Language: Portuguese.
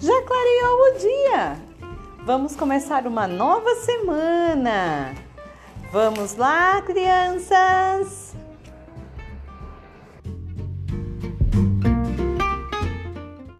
Já clareou o dia. Vamos começar uma nova semana. Vamos lá, crianças!